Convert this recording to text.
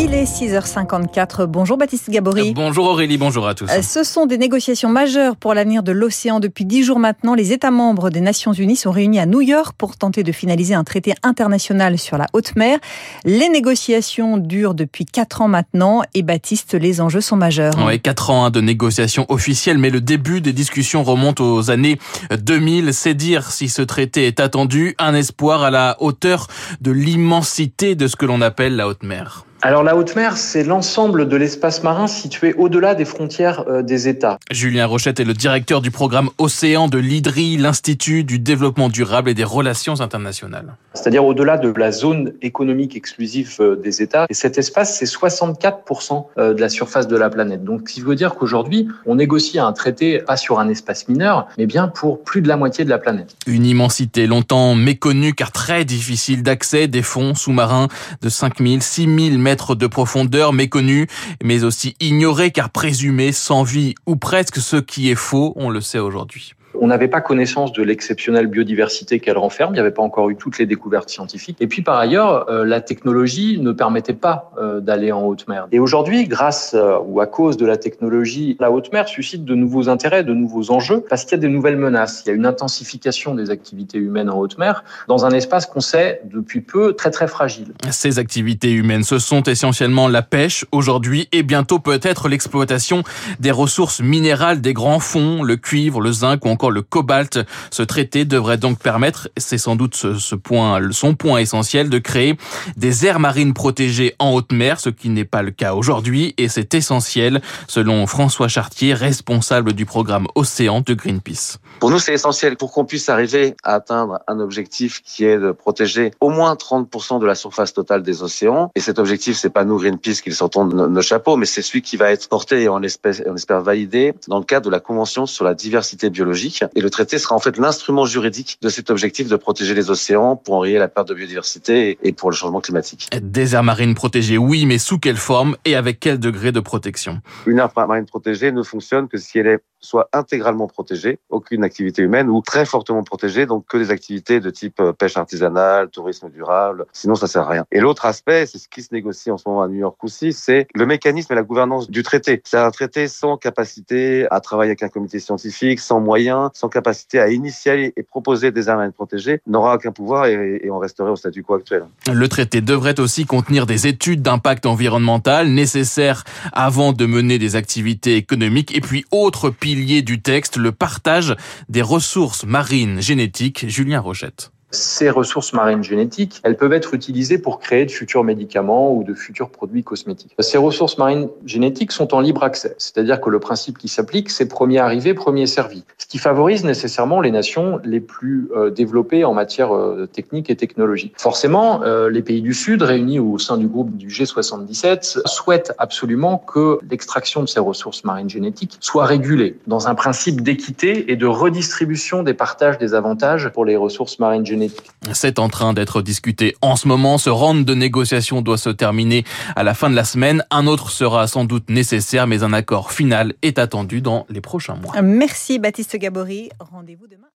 Il est 6h54. Bonjour Baptiste Gabory. Bonjour Aurélie, bonjour à tous. Euh, Ce sont des négociations majeures pour l'avenir de l'océan. Depuis dix jours maintenant, les États membres des Nations Unies sont réunis à New York pour tenter de finaliser un traité international sur la haute mer. Les négociations durent depuis quatre ans maintenant et Baptiste, les enjeux sont majeurs. Ouais, quatre ans hein, de négociations officielles, mais le début des discussions remonte aux années 2000. C'est dire si ce traité est attendu, un espoir à la hauteur de l'immensité de ce que l'on appelle la haute mer. Alors la haute mer, c'est l'ensemble de l'espace marin situé au-delà des frontières euh, des États. Julien Rochette est le directeur du programme Océan de l'IDRI, l'Institut du développement durable et des relations internationales. C'est-à-dire au-delà de la zone économique exclusive euh, des États. Et cet espace, c'est 64% euh, de la surface de la planète. Donc, ce qui veut dire qu'aujourd'hui, on négocie un traité pas sur un espace mineur, mais bien pour plus de la moitié de la planète. Une immensité longtemps méconnue car très difficile d'accès, des fonds sous-marins de 5000, 6000 mètres de profondeur, méconnus, mais aussi ignorés car présumés sans vie ou presque, ce qui est faux, on le sait aujourd'hui. On n'avait pas connaissance de l'exceptionnelle biodiversité qu'elle renferme. Il n'y avait pas encore eu toutes les découvertes scientifiques. Et puis par ailleurs, euh, la technologie ne permettait pas euh, d'aller en haute mer. Et aujourd'hui, grâce euh, ou à cause de la technologie, la haute mer suscite de nouveaux intérêts, de nouveaux enjeux, parce qu'il y a des nouvelles menaces. Il y a une intensification des activités humaines en haute mer dans un espace qu'on sait depuis peu très très fragile. Ces activités humaines, ce sont essentiellement la pêche aujourd'hui et bientôt peut-être l'exploitation des ressources minérales des grands fonds, le cuivre, le zinc ou encore le cobalt. Ce traité devrait donc permettre, c'est sans doute ce, ce, point, son point essentiel, de créer des aires marines protégées en haute mer, ce qui n'est pas le cas aujourd'hui, et c'est essentiel, selon François Chartier, responsable du programme Océan de Greenpeace. Pour nous, c'est essentiel pour qu'on puisse arriver à atteindre un objectif qui est de protéger au moins 30% de la surface totale des océans. Et cet objectif, c'est pas nous, Greenpeace, qui le sortons de nos chapeaux, mais c'est celui qui va être porté et on on espère validé dans le cadre de la Convention sur la diversité biologique. Et le traité sera en fait l'instrument juridique de cet objectif de protéger les océans pour enrayer la perte de biodiversité et pour le changement climatique. Des aires marines protégées, oui, mais sous quelle forme et avec quel degré de protection? Une aire marine protégée ne fonctionne que si elle est soit intégralement protégée, aucune activité humaine, ou très fortement protégée, donc que des activités de type euh, pêche artisanale, tourisme durable, sinon ça sert à rien. Et l'autre aspect, c'est ce qui se négocie en ce moment à New York aussi, c'est le mécanisme et la gouvernance du traité. C'est un traité sans capacité à travailler avec un comité scientifique, sans moyens, sans capacité à initier et proposer des armes protégées, n'aura aucun pouvoir et, on resterait au statu quo actuel. Le traité devrait aussi contenir des études d'impact environnemental nécessaires avant de mener des activités économiques et puis autre du texte, le partage des ressources marines génétiques. Julien Rochette. Ces ressources marines génétiques, elles peuvent être utilisées pour créer de futurs médicaments ou de futurs produits cosmétiques. Ces ressources marines génétiques sont en libre accès, c'est-à-dire que le principe qui s'applique, c'est premier arrivé, premier servi, ce qui favorise nécessairement les nations les plus euh, développées en matière euh, technique et technologique. Forcément, euh, les pays du Sud, réunis au sein du groupe du G77, souhaitent absolument que l'extraction de ces ressources marines génétiques soit régulée dans un principe d'équité et de redistribution des partages des avantages pour les ressources marines génétiques c'est en train d'être discuté en ce moment. Ce round de négociation doit se terminer à la fin de la semaine. Un autre sera sans doute nécessaire, mais un accord final est attendu dans les prochains mois. Merci Baptiste Gabory. Rendez-vous demain.